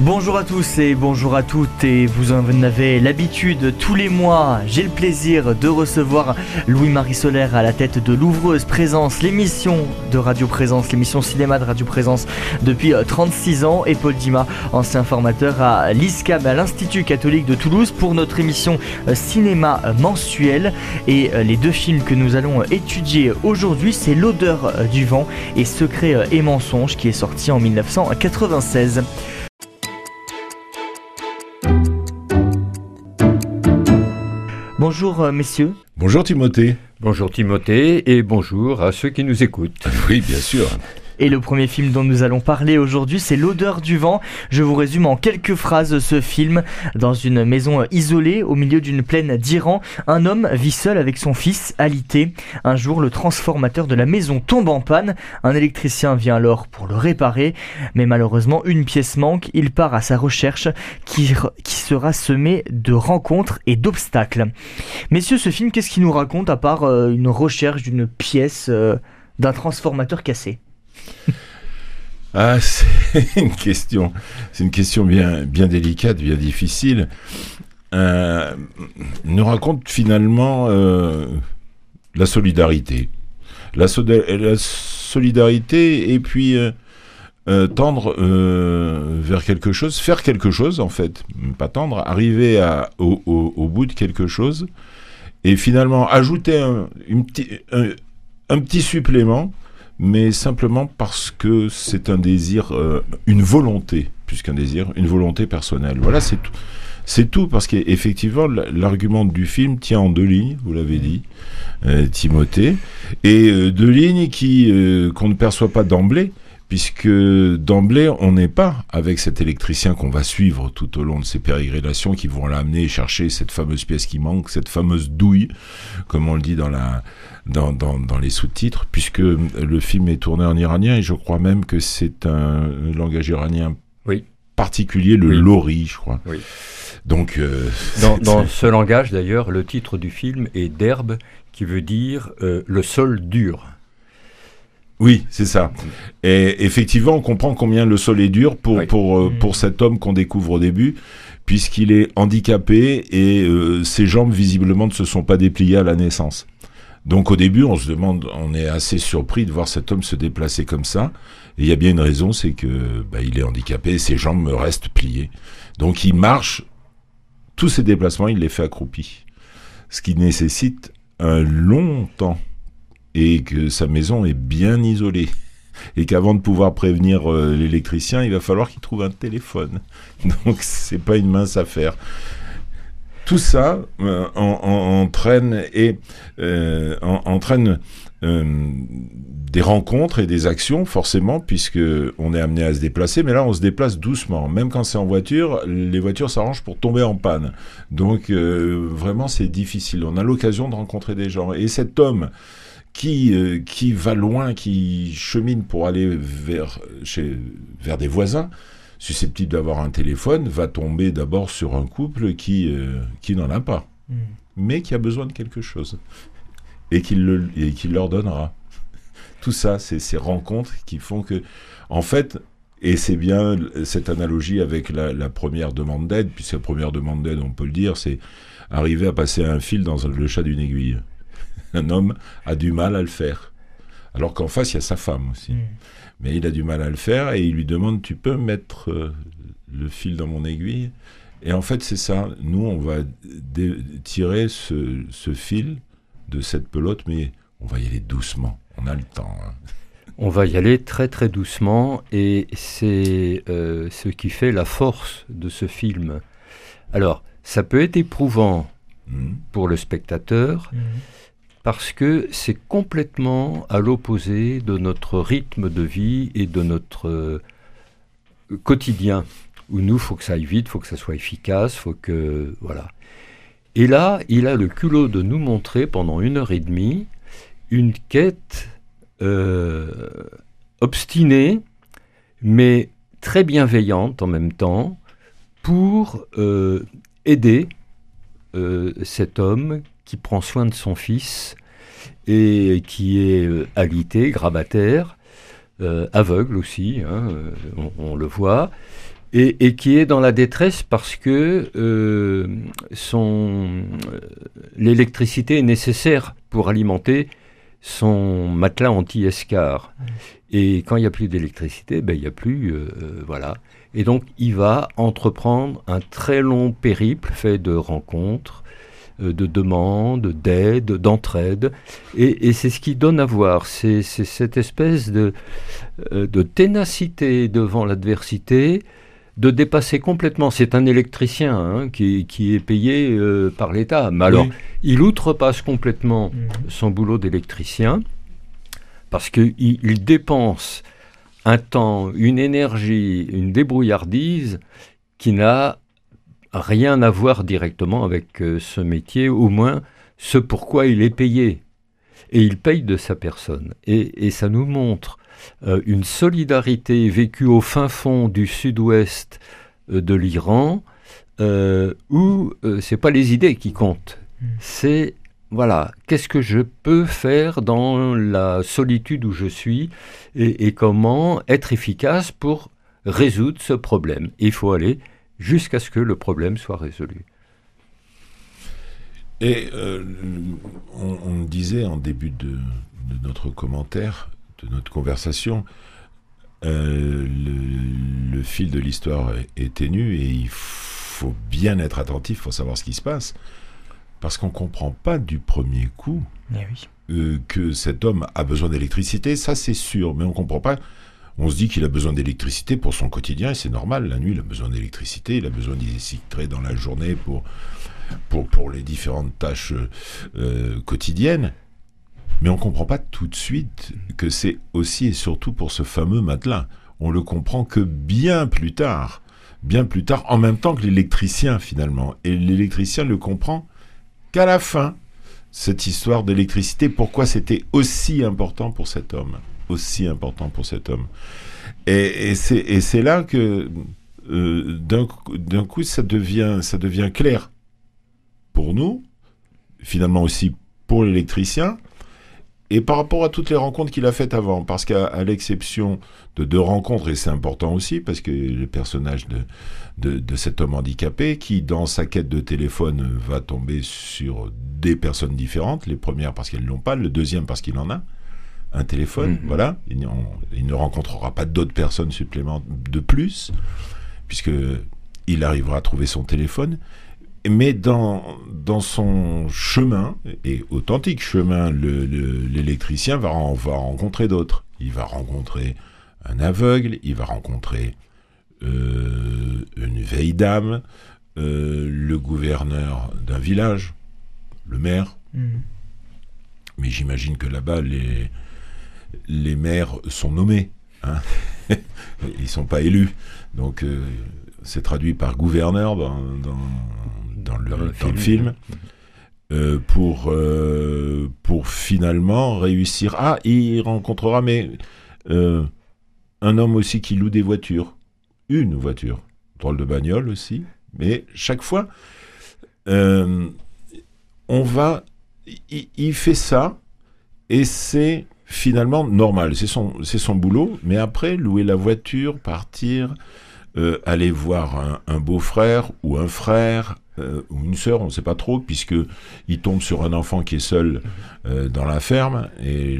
Bonjour à tous et bonjour à toutes et vous en avez l'habitude. Tous les mois, j'ai le plaisir de recevoir Louis-Marie Solaire à la tête de l'ouvreuse Présence, l'émission de Radio Présence, l'émission cinéma de Radio Présence depuis 36 ans. Et Paul Dima, ancien formateur à l'ISCAM, à l'Institut catholique de Toulouse pour notre émission cinéma mensuel. Et les deux films que nous allons étudier aujourd'hui c'est L'odeur du vent et Secret et mensonge qui est sorti en 1996. Bonjour euh, messieurs. Bonjour Timothée. Bonjour Timothée et bonjour à ceux qui nous écoutent. Oui, bien sûr. Et le premier film dont nous allons parler aujourd'hui, c'est L'odeur du vent. Je vous résume en quelques phrases ce film. Dans une maison isolée, au milieu d'une plaine d'Iran, un homme vit seul avec son fils, alité. Un jour, le transformateur de la maison tombe en panne. Un électricien vient alors pour le réparer. Mais malheureusement, une pièce manque. Il part à sa recherche qui, qui sera semée de rencontres et d'obstacles. Messieurs, ce film, qu'est-ce qu'il nous raconte à part euh, une recherche d'une pièce euh, d'un transformateur cassé? Ah, c'est une question, c'est une bien, bien délicate, bien difficile. Euh, nous raconte finalement euh, la solidarité, la, solidarité et puis euh, tendre vers quelque chose, faire quelque chose en fait, pas tendre, arriver au, bout de quelque chose et finalement ajouter un petit supplément mais simplement parce que c'est un désir, euh, une volonté, plus qu'un désir, une volonté personnelle. Voilà, c'est tout. C'est tout, parce qu'effectivement, l'argument du film tient en deux lignes, vous l'avez dit, euh, Timothée, et euh, deux lignes qui qu'on ne perçoit pas d'emblée, puisque d'emblée, on n'est pas avec cet électricien qu'on va suivre tout au long de ces pérégrinations qui vont l'amener chercher cette fameuse pièce qui manque, cette fameuse douille, comme on le dit dans la dans, dans, dans les sous-titres, puisque le film est tourné en iranien et je crois même que c'est un langage iranien oui. particulier, le oui. lori, je crois. Oui. Donc, euh, dans, dans ce langage d'ailleurs, le titre du film est d'herbe, qui veut dire euh, le sol dur. Oui, c'est ça. Et effectivement, on comprend combien le sol est dur pour, oui. pour, euh, pour cet homme qu'on découvre au début, puisqu'il est handicapé et euh, ses jambes visiblement ne se sont pas dépliées à la naissance. Donc au début, on se demande, on est assez surpris de voir cet homme se déplacer comme ça. Et il y a bien une raison, c'est que bah, il est handicapé, et ses jambes restent pliées. Donc il marche, tous ses déplacements, il les fait accroupi. Ce qui nécessite un long temps et que sa maison est bien isolée. Et qu'avant de pouvoir prévenir euh, l'électricien, il va falloir qu'il trouve un téléphone. Donc c'est pas une mince affaire. Tout ça euh, en, en, entraîne et euh, en, entraîne des rencontres et des actions forcément puisque on est amené à se déplacer. Mais là on se déplace doucement. Même quand c'est en voiture les voitures s'arrangent pour tomber en panne. Donc vraiment c'est difficile. On a l'occasion de rencontrer des gens. Et cet homme qui, euh, qui va loin, qui chemine pour aller vers, chez, vers des voisins, susceptible d'avoir un téléphone va tomber d'abord sur un couple qui, euh, qui n'en a pas, mmh. mais qui a besoin de quelque chose et qui, le, et qui leur donnera. Tout ça, c'est ces rencontres qui font que, en fait, et c'est bien cette analogie avec la, la première demande d'aide, puisque la première demande d'aide, on peut le dire, c'est arriver à passer un fil dans le chat d'une aiguille. Un homme a du mal à le faire. Alors qu'en face, il y a sa femme aussi. Mmh mais il a du mal à le faire et il lui demande tu peux mettre euh, le fil dans mon aiguille? Et en fait c'est ça nous on va tirer ce, ce, fil de cette pelote mais on va y aller doucement on a le temps hein. on va y aller très très doucement et c'est euh, ce qui fait la force de ce film alors ça peut être éprouvant mmh. pour le spectateur mmh parce que c'est complètement à l'opposé de notre rythme de vie et de notre euh, quotidien où nous faut que ça aille vite, faut que ça soit efficace, faut que voilà. Et là, il a le culot de nous montrer pendant une heure et demie une quête euh, obstinée, mais très bienveillante en même temps, pour euh, aider cet homme qui prend soin de son fils et qui est alité, grabataire, aveugle aussi, hein, on, le voit, et, qui est dans la détresse parce que euh, l'électricité est nécessaire pour alimenter son matelas anti-escar. Et quand il n'y a plus d'électricité, ben, il n'y a plus. Euh, euh, voilà. Et donc, il va entreprendre un très long périple fait de rencontres, de demandes, d'aide, d'entraide. Et, c'est ce qui donne à voir. C'est, cette espèce de, de ténacité devant l'adversité de dépasser complètement. C'est un électricien hein, qui, est payé euh, par l'État. Mais alors, il outrepasse complètement mhm. son boulot d'électricien parce qu'il il dépense un temps, une énergie, une débrouillardise qui n'a rien à voir directement avec euh, ce métier, au moins ce pourquoi il est payé. Et il paye de sa personne. et ça nous montre euh, une solidarité vécue au fin fond du sud-ouest euh, de l'Iran, euh, où c'est pas les idées qui comptent, hmm. c'est voilà, qu'est-ce que je peux faire dans la solitude où je suis et, comment être efficace pour résoudre ce problème. Il faut aller jusqu'à ce que le problème soit résolu. Et on, disait en début de notre commentaire de notre conversation, euh, le, fil de l'histoire est, ténu et il faut bien être attentif pour savoir ce qui se passe. Parce qu'on ne comprend pas du premier coup eh euh, que cet homme a besoin d'électricité, ça c'est sûr, mais on ne comprend pas. On se dit qu'il a besoin d'électricité pour son quotidien et c'est normal. La nuit, il a besoin d'électricité, il a besoin d'y dans la journée pour, pour, pour les différentes tâches euh, quotidiennes. Mais on ne comprend pas tout de suite que c'est aussi et surtout pour ce fameux matelas. On le comprend que bien plus tard. Bien plus tard, en même temps que l'électricien finalement. Et l'électricien le comprend qu'à la fin, cette histoire d'électricité, pourquoi c'était aussi important pour cet homme? Aussi important pour cet homme. Et, c'est là que euh, d'un coup, ça devient, ça devient clair pour nous, finalement aussi pour l'électricien, et par rapport à toutes les rencontres qu'il a faites avant, parce qu'à l'exception de deux rencontres, et c'est important aussi, parce que le personnage de, de, cet homme handicapé, qui dans sa quête de téléphone va tomber sur des personnes différentes, les premières parce qu'elles ne l'ont pas, le deuxième parce qu'il en a, un téléphone, mm-hmm. voilà, il, il, ne rencontrera pas d'autres personnes supplémentaires de plus, puisque il arrivera à trouver son téléphone, mais dans, dans son chemin, et authentique chemin, l'électricien va, va rencontrer d'autres. Il va rencontrer un aveugle, il va rencontrer euh, une vieille dame, euh, le gouverneur d'un village, le maire. Mhm. Mais j'imagine que là-bas, les, les maires sont nommés. Hein Ils ne sont pas élus. Donc, euh, c'est traduit par gouverneur dans, dans le, film, euh, pour, euh, pour finalement réussir. Ah, il rencontrera mais un homme aussi qui loue des voitures, une voiture, drôle de bagnole aussi, mais chaque fois, on va, il, fait ça et c'est finalement normal, c'est son, c'est son boulot, mais après louer la voiture, partir. aller voir un beau-frère ou un frère, euh, ou une sœur, on ne sait pas trop, puisque il tombe sur un enfant qui est seul euh, dans la ferme, et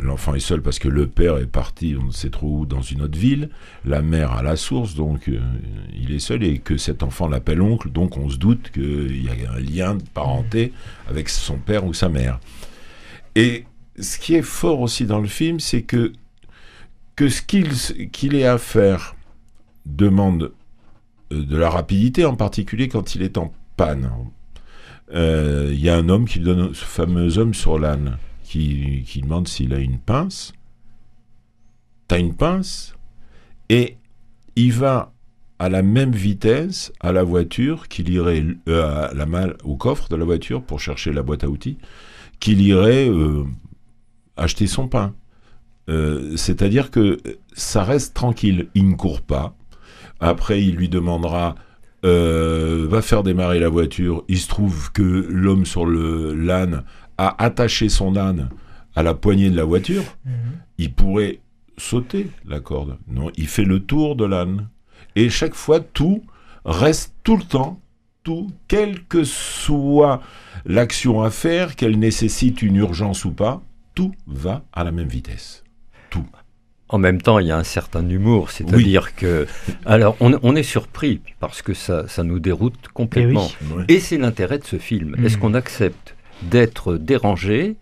l'enfant est seul parce que le père est parti, on ne sait trop où, dans une autre ville, la mère à la source, donc euh, il est seul, et que cet enfant l'appelle oncle, donc on se doute qu'il y a un lien de parenté avec son père ou sa mère. Et ce qui est fort aussi dans le film, c'est que, que ce qu'il ait à faire demande euh, de la rapidité, en particulier quand il est en panne. Euh, il y a un homme qui donne, ce fameux homme sur l'âne, qui, qui demande s'il a une pince. T'as une pince? Et il va à la même vitesse à la voiture qu'il irait euh, à la malle, au coffre de la voiture pour chercher la boîte à outils, qu'il irait acheter son pain. C'est-à-dire que ça reste tranquille. Il ne court pas, après, il lui demandera va faire démarrer la voiture. Il se trouve que l'homme sur le l'âne a attaché son âne à la poignée de la voiture. Mhm. Il pourrait sauter la corde. Non, il fait le tour de l'âne. Et chaque fois, tout reste tout le temps, tout, quelle que soit l'action à faire, qu'elle nécessite une urgence ou pas, tout va à la même vitesse. Tout. En même temps, il y a un certain humour, c'est-à-dire que. Alors, on, est surpris parce que ça, nous déroute complètement. Eh Et, c'est l'intérêt de ce film. Est-ce hmm. qu'on accepte d'être dérangé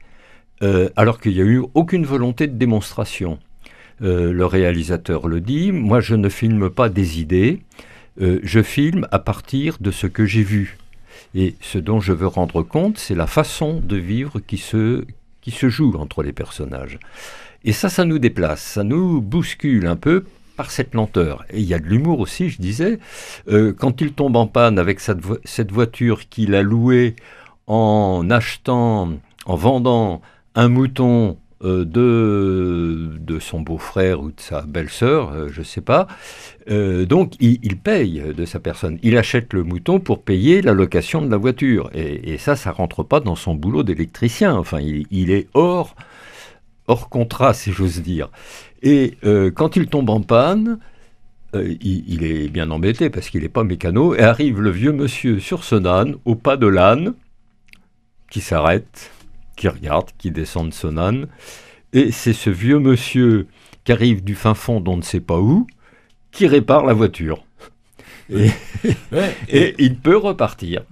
euh, alors qu'il n'y a eu aucune volonté de démonstration? Euh, Le réalisateur le dit moi, je ne filme pas des idées, euh, je filme à partir de ce que j'ai vu. Et ce dont je veux rendre compte, c'est la façon de vivre qui se, se joue entre les personnages. Et ça, ça nous déplace, ça nous bouscule un peu par cette lenteur. Et il y a de l'humour aussi, je disais. Euh, quand il tombe en panne avec cette, voiture qu'il a louée en achetant, en vendant un mouton de, de son beau-frère ou de sa belle-sœur, euh, je ne sais pas. donc il, paye de sa personne. Il achète le mouton pour payer la location de la voiture. Et, ça, ça rentre pas dans son boulot d'électricien. Enfin, il, il, est hors hors contrat, si j'ose dire. Et euh, quand il tombe en panne, euh, il, est bien embêté parce qu'il n'est pas mécano, et arrive le vieux monsieur sur son âne, au pas de l'âne, qui s'arrête, qui regarde, qui descend de son âne, et c'est ce vieux monsieur qui arrive du fin fond d'on ne sait pas où, qui répare la voiture. Et, il peut repartir.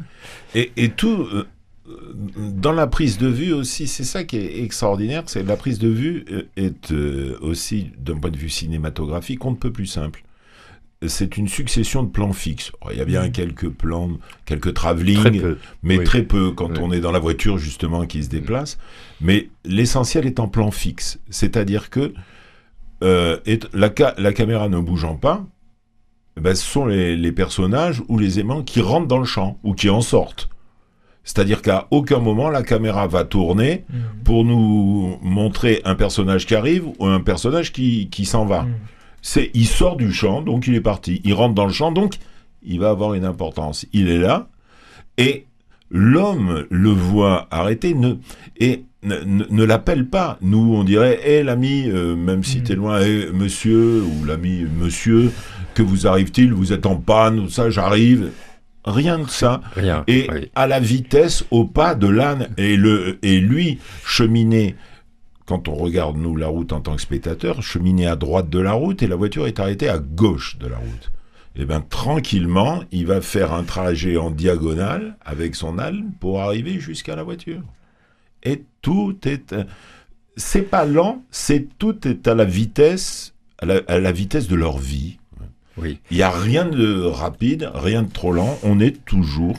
Et, tout, euh, dans la prise de vue aussi, c'est ça qui est extraordinaire, c'est la prise de vue euh, est euh, aussi, d'un point de vue cinématographique, on ne peut plus simple. C'est une succession de plans fixes. il y a bien mmh. quelques plans, quelques travelling, mais très peu quand on est dans la voiture justement qui se déplace. Mais l'essentiel est en plan fixe, c'est-à-dire que euh, la, la, caméra ne bougeant pas, ben, ce sont les, les personnages ou les aimants qui rentrent dans le champ ou qui en sortent. C'est-à-dire qu'à aucun moment la caméra va tourner mm. pour nous montrer un personnage qui arrive ou un personnage qui, qui s'en va. Mm. C'est, il sort du champ, donc il est parti. Il rentre dans le champ, donc il va avoir une importance. Il est là et l'homme le voit arrêter ne, et ne, l'appelle pas. Nous, on dirait, hé l'ami, euh, même si mm. t'es loin, hé monsieur, ou l'ami monsieur, que vous arrive-t-il Vous êtes en panne, ça, j'arrive rien de ça. Rien, et à la vitesse, au pas de l'âne, et, le, et lui, cheminer, quand on regarde, nous, la route en tant que spectateur, cheminer à droite de la route, et la voiture est arrêtée à gauche de la route. Et eh bien, tranquillement, il va faire un trajet en diagonale avec son âne pour arriver jusqu'à la voiture. Et tout est... C'est pas lent, c'est tout est à la vitesse, à la vitesse de leur vie. Il n'y a rien de rapide, rien de trop lent. On est toujours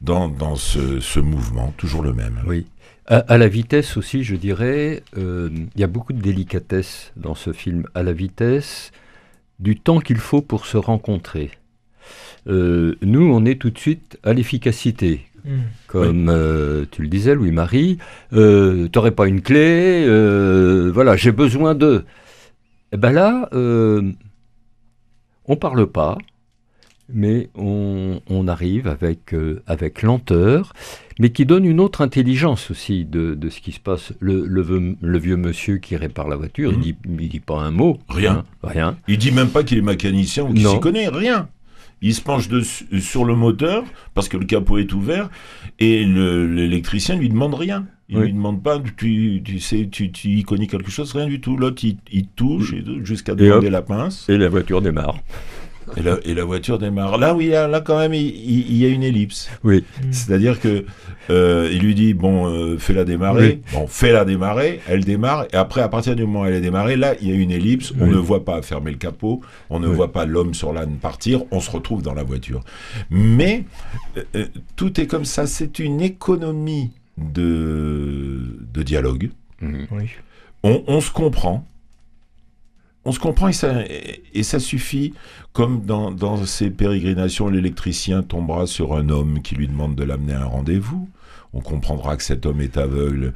dans, dans ce, mouvement, toujours le même. Oui. À, la vitesse aussi, je dirais, euh, il y a beaucoup de délicatesse dans ce film. À la vitesse du temps qu'il faut pour se rencontrer. Euh, nous, on est tout de suite à l'efficacité. Hmm. Comme euh, tu le disais, Louis-Marie, tu n'aurais pas une clé, voilà, j'ai besoin de. Et eh ben là, on parle pas, mais on, arrive avec, euh, avec lenteur, mais qui donne une autre intelligence aussi de, ce qui se passe. Le, le, vieux monsieur qui répare la voiture, il, mhm. dit, dit pas un mot. Rien. Hein, rien. Il dit même pas qu'il est mécanicien ou qu'il s'y connaît, rien. Il se penche sur le moteur parce que le capot est ouvert et l'électricien lui demande rien. Il ne lui demande pas, tu, tu sais, tu, tu, y connais quelque chose, rien du tout. L'autre, il, touche jusqu'à demander la pince. Et la voiture démarre. Et la, et la, voiture démarre. Là, oui, là, quand même, il, y a une ellipse. Oui. C'est-à-dire que euh, il lui dit bon, euh, fais-la démarrer. Bon, fais-la démarrer. Elle démarre. Et après, à partir du moment où elle est démarrée, là, il y a une ellipse. On ne voit pas fermer le capot. On ne voit pas l'homme sur l'âne partir. On se retrouve dans la voiture. Mais euh, tout est comme ça. C'est une économie de, de dialogue. Mhm. On, on se comprend on se comprend et ça, suffit, comme dans, dans ces pérégrinations, l'électricien tombera sur un homme qui lui demande de l'amener à un rendez-vous. On comprendra que cet homme est aveugle.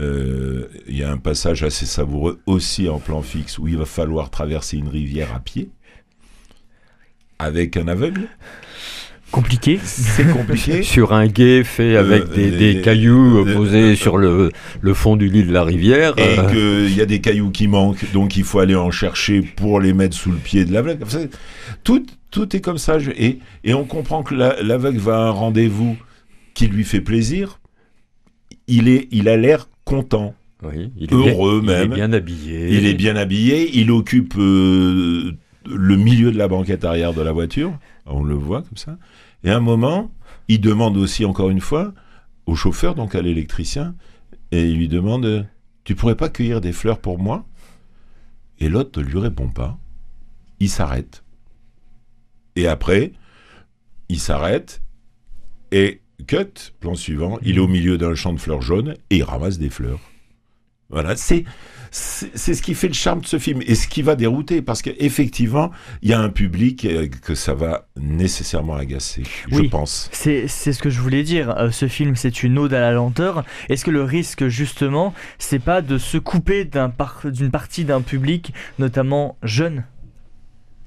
Euh, il y a un passage assez savoureux aussi en plan fixe où il va falloir traverser une rivière à pied avec un aveugle. Compliqué. C'est compliqué. sur un guet fait avec des, cailloux posés sur le, le, fond du lit de la rivière. Et qu'il y a des cailloux qui manquent, donc il faut aller en chercher pour les mettre sous le pied de l'aveugle. Tout, tout est comme ça. Et, et on comprend que l'aveugle va à un rendez-vous qui lui fait plaisir. Il, est, il a l'air content. Oui, il est heureux même. Il est bien habillé. Il est bien habillé. Il occupe euh, le milieu de la banquette arrière de la voiture. On le voit comme ça. Et à un moment, il demande aussi, encore une fois, au chauffeur, donc à l'électricien, et il lui demande Tu pourrais pas cueillir des fleurs pour moi? Et l'autre ne lui répond pas. Il s'arrête. Et après, il s'arrête et cut, plan suivant, il est au milieu d'un champ de fleurs jaunes et il ramasse des fleurs. Voilà, c'est c'est ce qui fait le charme de ce film et ce qui va dérouter parce qu'effectivement, il y a un public euh, que ça va nécessairement agacer, je pense. C'est ce que je voulais dire. Euh, ce film, c'est une ode à la lenteur. Est-ce que le risque, justement, c'est pas de se couper d'une partie d'un public, notamment jeune?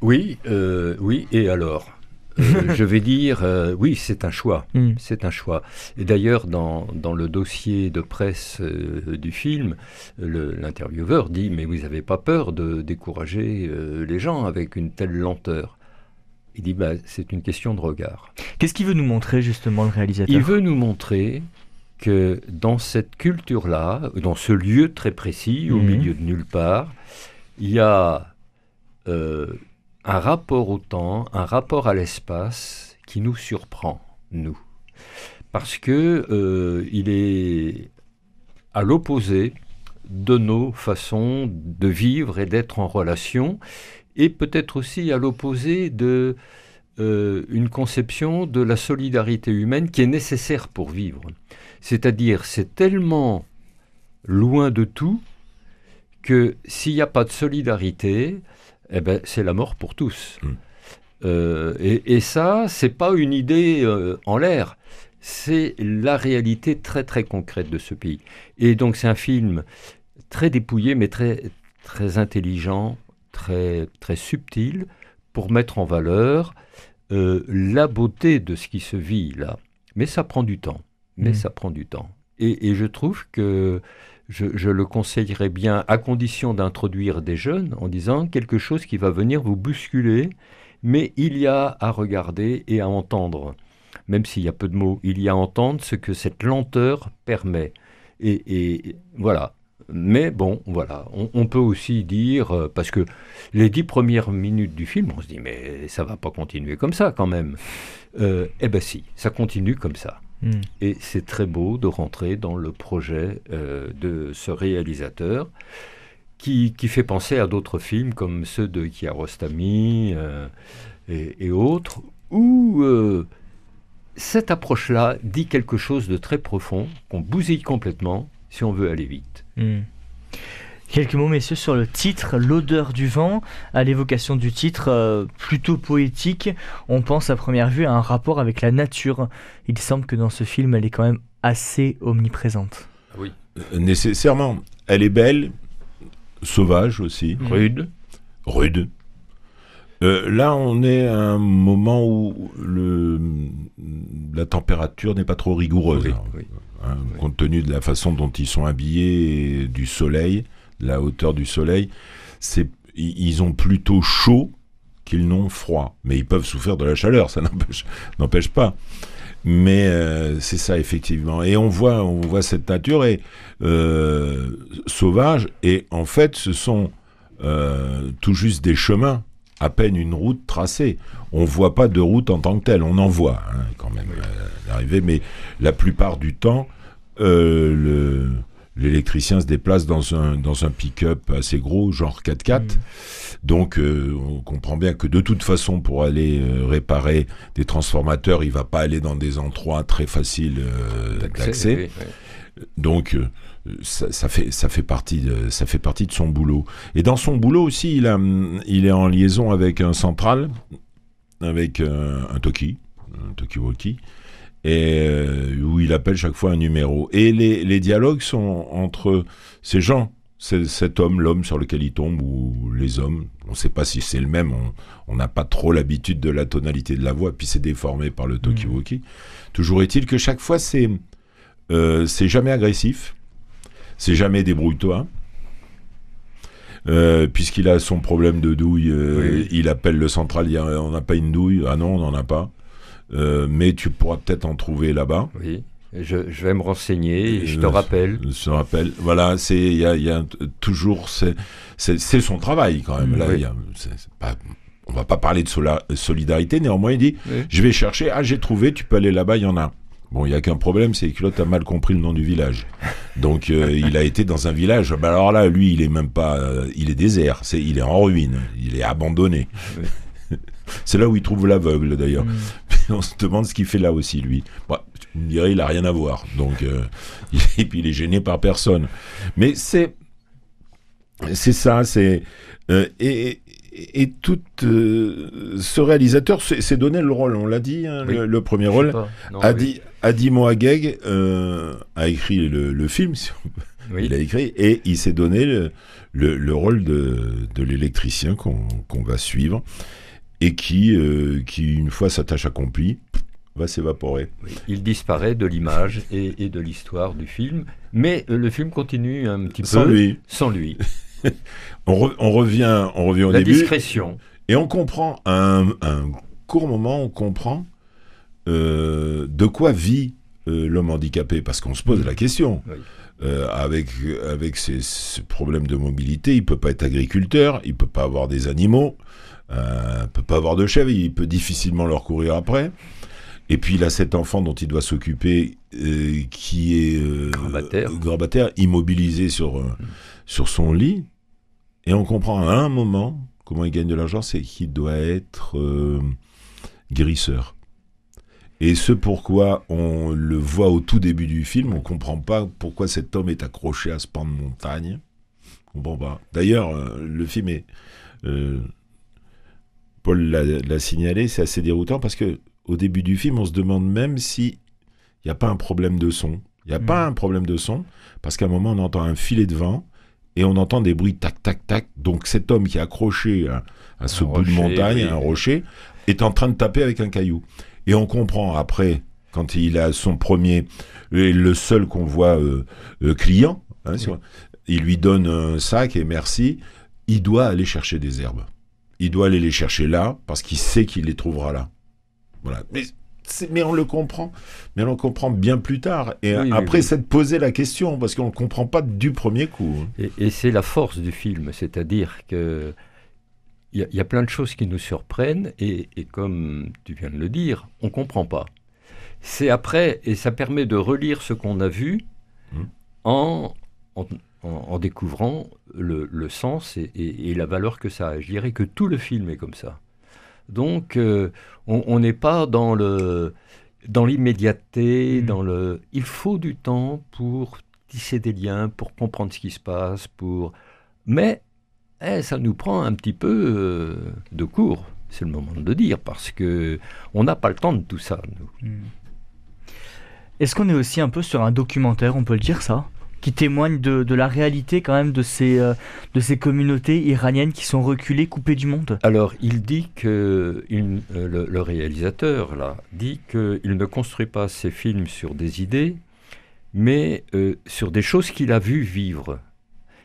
Oui, euh, oui, et alors? Je vais dire, euh, oui, c'est un choix. Hmm. C'est un choix. Et d'ailleurs, dans, dans, le dossier de presse euh, du film, l'intervieweur dit, mais vous n'avez pas peur de décourager les gens avec une telle lenteur? Il dit, bah, c'est une question de regard. Qu'est-ce qu'il veut nous montrer, justement, le réalisateur? Il veut nous montrer que dans cette culture-là, dans ce lieu très précis, au hmm. milieu de nulle part, il y a un rapport au temps, un rapport à l'espace qui nous surprend, nous. Parce que euh, il est à l'opposé de nos façons de vivre et d'être en relation, et peut-être aussi à l'opposé de euh, une conception de la solidarité humaine qui est nécessaire pour vivre. C'est-à-dire, c'est tellement loin de tout que s'il n'y a pas de solidarité, eh ben, c'est la mort pour tous. Mm. Euh, et, et, ça, c'est pas une idée euh, en l'air, c'est la réalité très très concrète de ce pays. Et donc c'est un film très dépouillé, mais très très intelligent, très très subtil pour mettre en valeur euh, la beauté de ce qui se vit là. Mais ça prend du temps. Mais mm. ça prend du temps. Et, et je trouve que je, le conseillerais bien à condition d'introduire des jeunes en disant quelque chose qui va venir vous bousculer, mais il y a à regarder et à entendre, même s'il y a peu de mots, il y a à entendre ce que cette lenteur permet. Et, voilà. Mais bon, voilà, on, peut aussi dire, euh, parce que les dix premières minutes du film, on se dit, mais ça va pas continuer comme ça quand même. Euh, eh ben si, ça continue comme ça. Hmm. Et c'est très beau de rentrer dans le projet euh, de ce réalisateur qui, qui, fait penser à d'autres films comme ceux de Kiarostami euh, et, autres, où euh, cette approche-là dit quelque chose de très profond, qu'on bousille complètement si on veut aller vite. Hmm. Quelques mots, messieurs, sur le titre, L'odeur du vent. À l'évocation du titre, euh, plutôt poétique, on pense à première vue à un rapport avec la nature. Il semble que dans ce film, elle est quand même assez omniprésente. Ah oui. Euh, nécessairement. Elle est belle, sauvage aussi. Mm. Rude. Rude. Euh, là, on est à un moment où le, la température n'est pas trop rigoureuse. Hein, compte tenu de la façon dont ils sont habillés et du soleil la hauteur du soleil, ils ont plutôt chaud qu'ils n'ont froid. Mais ils peuvent souffrir de la chaleur, ça n'empêche pas. Mais euh, c'est ça effectivement. Et on voit, cette nature euh, sauvage. Et en fait, ce sont euh, tout juste des chemins, à peine une route tracée. On voit pas de route en tant que telle. On en voit hein, quand même l'arrivée, mais la plupart du temps, le l'électricien se déplace dans un, dans un pick-up assez gros, genre 4x4. Mm. Donc euh, on comprend bien que de toute façon, pour aller euh, réparer des transformateurs, il va pas aller dans des endroits très faciles euh, d'accès. Donc ça, ça, fait, ça, fait partie de, ça fait partie de son boulot. Et dans son boulot aussi, il, a, il est en liaison avec un central, avec un Toki, un Toki-Walkie et euh, où il appelle chaque fois un numéro. Et les, dialogues sont entre ces gens cet homme, l'homme sur lequel il tombe, ou les hommes, on ne sait pas si c'est le même, on n'a pas trop l'habitude de la tonalité de la voix, puis c'est déformé par le talkie-walkie. Toujours est-il que chaque fois, c'est euh, jamais agressif, c'est jamais débrouille-toi. Euh, puisqu'il a son problème de douille, euh, il appelle le central, il on n'a pas une douille, ah non, on n'en a pas. Mais tu pourras peut-être en trouver là-bas. Oui. Je, vais me renseigner et je te rappelle. Je te rappelle. Voilà, c'est il y a, toujours c'est son travail quand même. Là, on va pas parler de solidarité. Néanmoins, il dit je vais chercher. Ah, j'ai trouvé. Tu peux aller là-bas. Il y en a. Bon, il y a qu'un problème, c'est que l'autre a mal compris le nom du village. Donc, euh, il a été dans un village. Bah, alors là, lui, il est même pas. Euh, il est désert. C'est, il est en ruine. Il est abandonné. c'est là où il trouve l'aveugle d'ailleurs. Mm. On se demande ce qu'il fait là aussi, lui. Bah, on dirait il a rien à voir. Donc, euh, et puis il est gêné par personne. Mais c'est c'est ça, c'est euh, et, et, tout euh, ce réalisateur s'est donné le rôle, on l'a dit, hein, le, premier rôle. Adi, Adi Moageg a écrit le, film, il a écrit, et il s'est donné le, le, rôle de, de l'électricien qu'on va suivre et qui, qui une fois sa tâche accomplie, va s'évaporer. il disparaît de l'image et, de l'histoire du film, mais euh, le film continue un petit sans peu lui. sans lui. on, revient, on revient au La début. discrétion. Et on comprend, un, un court moment, on comprend euh, de quoi vit euh, l'homme handicapé, parce qu'on se pose la question. avec avec ses, problèmes de mobilité, il peut pas être agriculteur, il peut pas avoir des animaux, euh, peut pas avoir de chèvres, il peut difficilement leur courir après. Et puis il a cet enfant dont il doit s'occuper, euh, qui est euh, grabataire. immobilisé sur, euh, mm. sur son lit. Et on comprend à un moment comment il gagne de l'argent, c'est qu'il doit être euh, guérisseur. Et ce pourquoi on le voit au tout début du film, on comprend pas pourquoi cet homme est accroché à ce pan de montagne. On comprend pas. D'ailleurs, le film est... Paul l'a signalé, c'est assez déroutant parce que au début du film, on se demande même si il n'y a pas un problème de son. Il n'y a pas mm. un problème de son, parce qu'à un moment, on entend un filet de vent et on entend des bruits tac, tac, tac. Donc cet homme qui est accroché à, ce bout de montagne, un rocher, est en train de taper avec un caillou. Et on comprend après, quand il a son premier, et le seul qu'on voit euh, euh, client, hein, il lui donne un sac et merci, il doit aller chercher des herbes. Il doit aller les chercher là, parce qu'il sait qu'il les trouvera là. Mais, mais on le comprend. Mais on le comprend bien plus tard. Et après, c'est de poser la question, parce qu'on ne comprend pas du premier coup. Et, c'est la force du film, c'est-à-dire que il y, a plein de choses qui nous surprennent, et, comme tu viens de le dire, on ne comprend pas. C'est après, et ça permet de relire ce qu'on a vu en, en, découvrant le, sens et, et, la valeur que ça a. Je dirais que tout le film est comme ça. Donc, euh, on n'est pas dans le dans l'immédiateté, mm. dans le. Il faut du temps pour tisser des liens, pour comprendre ce qui se passe, pour. Mais eh, ça nous prend un petit peu euh, de cours. C'est le moment de le dire parce que on n'a pas le temps de tout ça. Mm. Est-ce qu'on est aussi un peu sur un documentaire, on peut le dire ça? Qui témoigne de, la réalité quand même de ces, euh, de ces communautés iraniennes qui sont reculées, coupées du monde Alors, il dit que euh, le, réalisateur là dit qu'il ne construit pas ses films sur des idées, mais euh, sur des choses qu'il a vues vivre,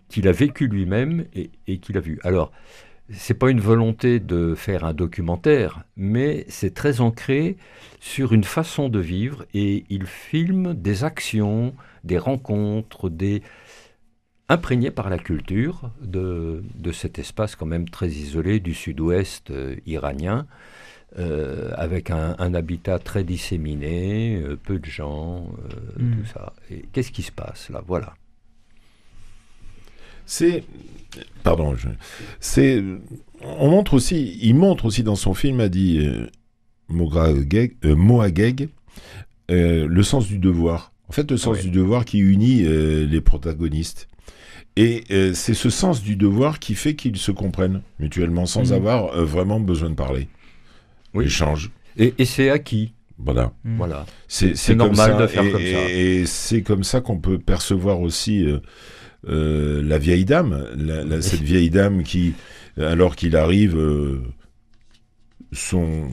qu'il a vécu lui-même et, et qu'il a vu. Alors, c'est pas une volonté de faire un documentaire, mais c'est très ancré sur une façon de vivre et il filme des actions, des rencontres, des imprégnés par la culture de, cet espace quand même très isolé du sud-ouest euh, iranien, euh, avec un, habitat très disséminé, euh, peu de gens, hmm. tout ça. Et qu'est-ce qui se passe là? Voilà. C'est, pardon, c'est, on montre aussi, il montre aussi dans son film, a dit Moageg, le sens du devoir. En fait, le sens du devoir qui unit euh, les protagonistes. Et euh, c'est ce sens du devoir qui fait qu'ils se comprennent mutuellement sans mhm. avoir euh, vraiment besoin de parler. Oui. Échange. Et, et c'est acquis. Voilà. Mhm. voilà. C'est normal de faire et, comme ça. Et, c'est comme ça qu'on peut percevoir aussi la vieille dame, cette vieille dame qui, alors qu'il arrive, son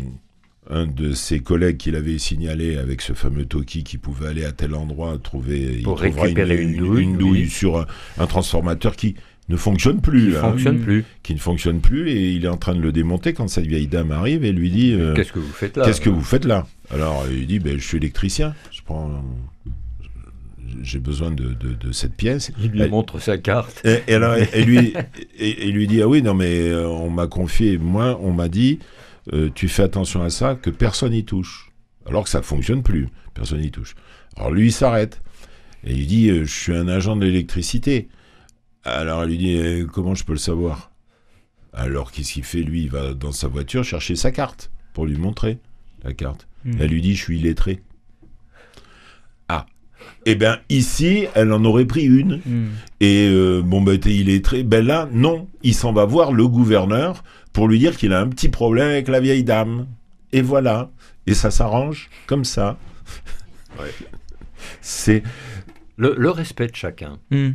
un de ses collègues qui l'avait signalé avec ce fameux Toki qui pouvait aller à tel endroit trouver pour récupérer une, douille, sur un, transformateur qui ne fonctionne plus. Qui, hein. fonctionne plus. qui ne fonctionne plus et il est en train de le démonter quand cette vieille dame arrive et lui dit euh, Qu'est-ce que vous faites là Qu'est-ce que vous faites là? Alors il dit ben, Je suis électricien, je prends. J'ai besoin de, de, cette pièce. Il lui montre sa carte. Et, alors, et, lui, et, lui dit Ah oui, non, mais euh, on m'a confié, moi, on m'a dit euh, tu fais attention à ça, que personne n'y touche. Alors que ça fonctionne plus, personne n'y touche. Alors lui, il s'arrête. Et il dit, euh, je suis un agent de l'électricité. Alors elle lui dit, euh, comment je peux le savoir? Alors qu'est-ce qu'il fait? Lui, il va dans sa voiture chercher sa carte pour lui montrer la carte. Hmm. Elle lui dit, je suis illettré. Ah. Eh bien, ici, elle en aurait pris une. Hmm. Et bon, ben, t'es illettré. Ben là, non. Il s'en va voir le gouverneur pour lui dire qu'il a un petit problème avec la vieille dame. Et voilà. Et ça s'arrange comme ça. C'est le, respect de chacun. Hmm.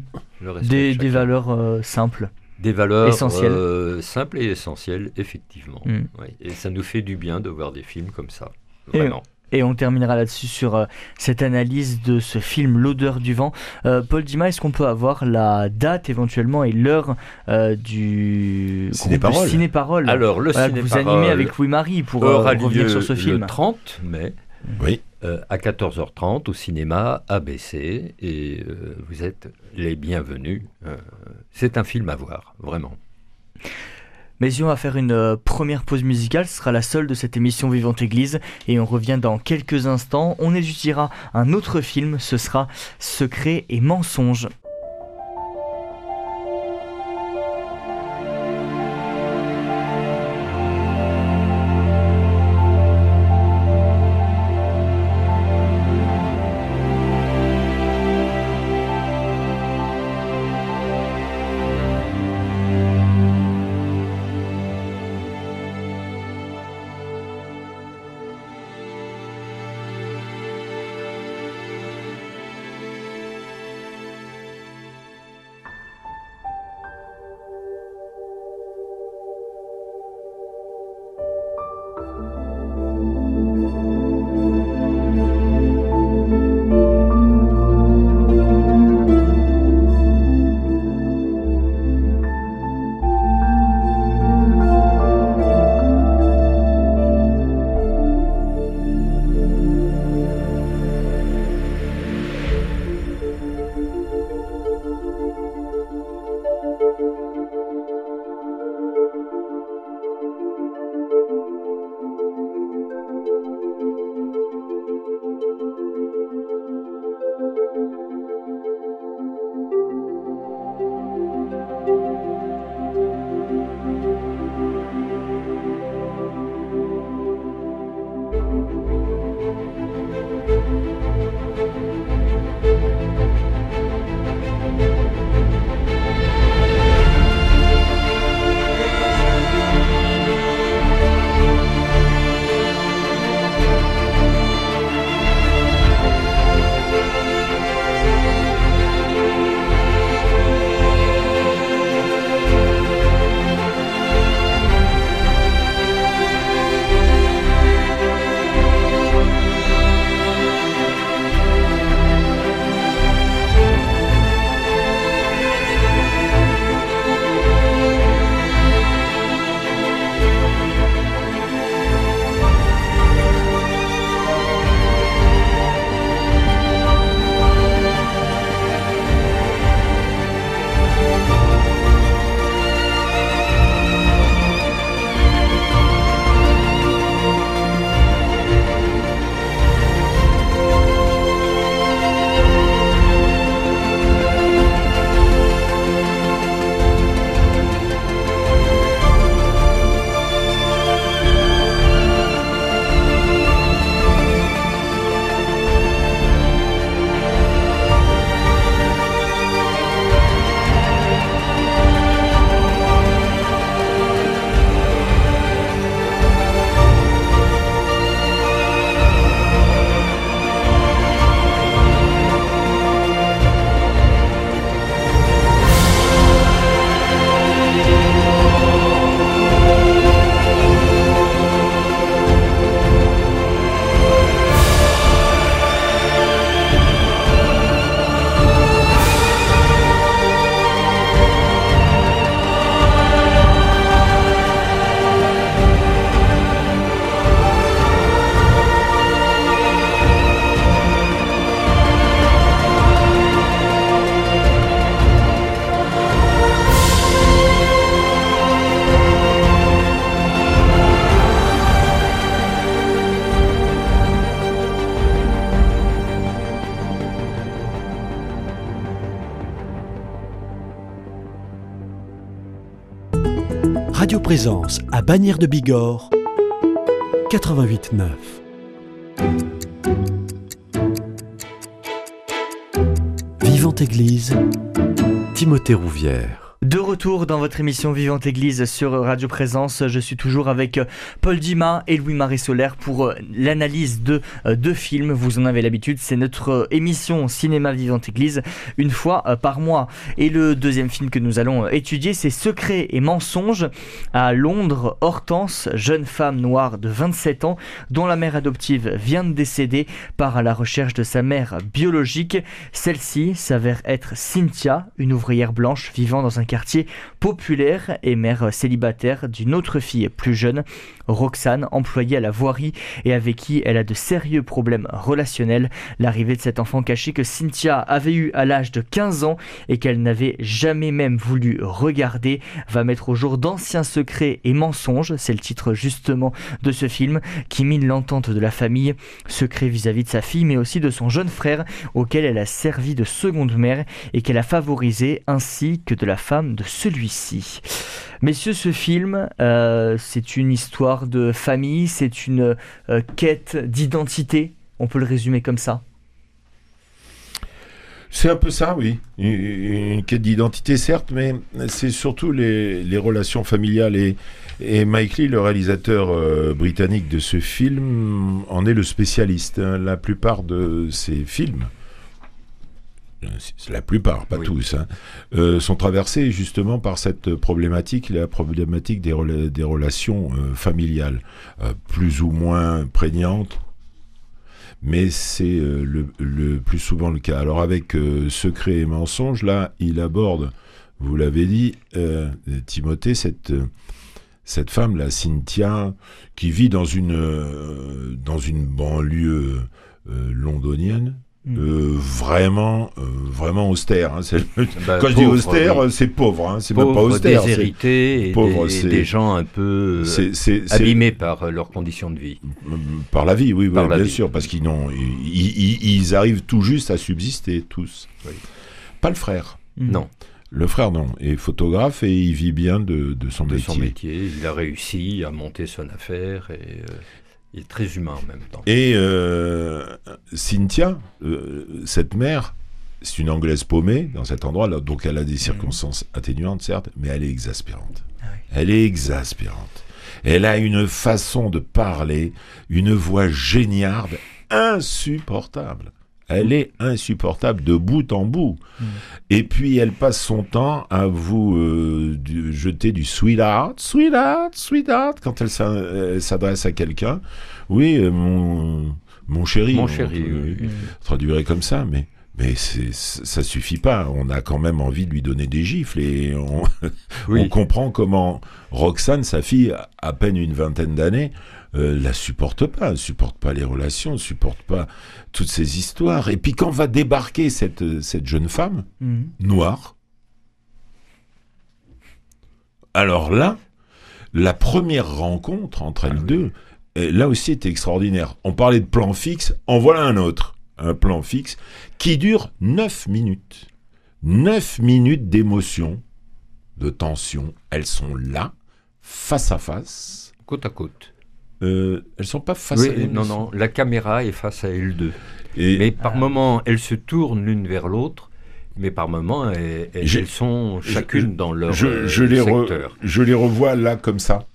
des, valeurs euh, simples. Des valeurs essentielles. Euh, simples et essentielles, effectivement. Hmm. Et ça nous fait du bien de voir des films comme ça. Vraiment. Et on terminera là-dessus sur euh, cette analyse de ce film L'odeur du vent. Euh, Paul Dima, est-ce qu'on peut avoir la date éventuellement et l'heure euh, du ciné-parole Alors, le ciné vous animez avec Louis-Marie pour revenir sur ce film. Le 30 mai. Oui. à 14h30 au cinéma ABC et vous êtes les bienvenus. C'est un film à voir, vraiment. Mais on va faire une euh, première pause musicale, ce sera la seule de cette émission Vivante Église, et on revient dans quelques instants. On étudiera un autre film, ce sera Secret et mensonge. Présence à Bagnères de Bigorre 88.9. Vivante Église, Timothée Rouvière. De retour dans votre émission Vivante Église sur Radio Présence, je suis toujours avec euh, Paul Dumas et Louis-Marie Solaire pour euh, l'analyse de euh, deux films. Vous en avez l'habitude, c'est notre émission Cinéma Vivante Église une fois par mois. Et le deuxième film que nous allons étudier, c'est Secrets et mensonges à Londres. Hortense, jeune femme noire de 27 ans, dont la mère adoptive vient de décéder par la recherche de sa mère biologique. Celle-ci s'avère être Cynthia, une ouvrière blanche vivant dans un quartier populaire et mère célibataire d'une autre fille plus jeune, Roxane, employée à la voirie et avec qui elle a de sérieux problèmes relationnels. L'arrivée de cet enfant caché que Cynthia avait eu à l'âge de 15 ans et qu'elle n'avait jamais même voulu regarder va mettre au jour d'anciens secrets et mensonges, c'est le titre justement de ce film, qui mine l'entente de la famille, secrets vis-à-vis de sa fille mais aussi de son jeune frère auquel elle a servi de seconde mère et qu'elle a favorisé ainsi que de la femme de celui-ci. Messieurs, ce film, euh, c'est une histoire de famille, c'est une euh, quête d'identité, on peut le résumer comme ça. C'est un peu ça, oui. Une, quête d'identité, certes, mais c'est surtout les, relations familiales. Et, Mike Lee, le réalisateur euh, britannique de ce film, en est le spécialiste. Hein. La plupart de ses films la plupart, pas tous, hein, euh, sont traversés justement par cette problématique, la problématique des, des relations euh, familiales, euh, plus ou moins prégnantes, mais c'est le, le, plus souvent le cas. Alors avec Secret et mensonge, là, il aborde, vous l'avez dit, Timothée, cette cette femme, la Cynthia, qui vit dans une, dans une banlieue londonienne, Mm. Euh, vraiment, vraiment austère. Hein. Bah, quand je dis austère, c'est pauvre. Hein. C'est pas austère. Déshérité et, pauvre, des, des, gens un peu euh, abîmés par leurs conditions de vie. Par la vie, oui, bien sûr, parce qu'ils ils, ils, arrivent tout juste à subsister tous. Pas le frère. Mm. Non. Le frère, non, est photographe et il vit bien de, de son de métier. Son métier. Il a réussi à monter son affaire et. Il est très humain en même temps. Et euh, Cynthia, euh, cette mère, c'est une Anglaise paumée dans cet endroit, là, donc elle a des circonstances atténuantes, certes, mais elle est exaspérante. Ah elle est exaspérante. Elle a une façon de parler, une voix géniarde, insupportable. Elle est insupportable de bout en bout. Mm. Et puis elle passe son temps à vous euh, jeter du sweetheart, sweetheart, sweetheart quand elle s'adresse à quelqu'un. Oui, euh, mon, mon chéri. Mon chéri. On, comme ça, mais mais ça suffit pas. On a quand même envie de lui donner des gifles et on, on comprend comment Roxane, sa fille, à peine une vingtaine d'années, euh, la supporte pas, ne supporte pas les relations, ne supporte pas toutes ces histoires. Et puis quand va débarquer cette, cette jeune femme, mhm. noire, alors là, la première rencontre entre elles ah deux, là aussi était extraordinaire. On parlait de plan fixe, en voilà un autre, un plan fixe, qui dure 9 minutes. 9 minutes d'émotion, de tension. Elles sont là, face à face. Côte à côte. Euh, elles sont pas face à Non, non, la caméra est face à elles deux. mais par moment, moments, elles se tournent l'une vers l'autre, mais par moments, elles, sont chacune dans leur je, je les secteur. je les revois là comme ça.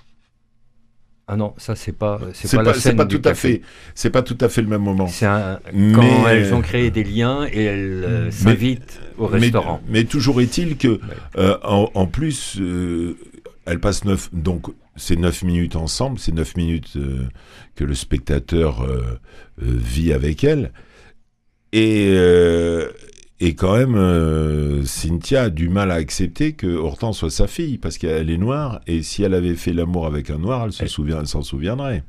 Ah non, ça c'est pas c'est pas, la scène pas tout à fait c'est pas tout à fait le même moment. Un, quand elles ont créé des liens et elles euh, s'invitent au restaurant. Mais, toujours est-il que euh, en, plus euh, elles passent neuf donc ces neuf minutes ensemble, ces neuf minutes euh, que le spectateur euh, euh, vit avec elle. Et, et quand même, Cynthia a du mal à accepter que Hortense soit sa fille, parce qu'elle est noire, et si elle avait fait l'amour avec un noir, elle s'en souvient, s'en souviendrait.